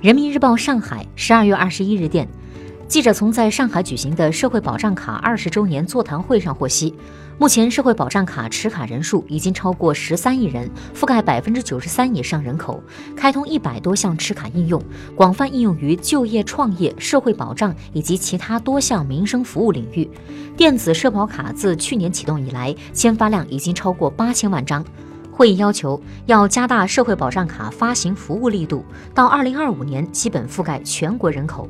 人民日报上海十二月二十一日电，记者从在上海举行的社会保障卡二十周年座谈会上获悉，目前社会保障卡持卡人数已经超过十三亿人，覆盖百分之九十三以上人口，开通一百多项持卡应用，广泛应用于就业、创业、社会保障以及其他多项民生服务领域。电子社保卡自去年启动以来，签发量已经超过八千万张。会议要求要加大社会保障卡发行服务力度，到二零二五年基本覆盖全国人口。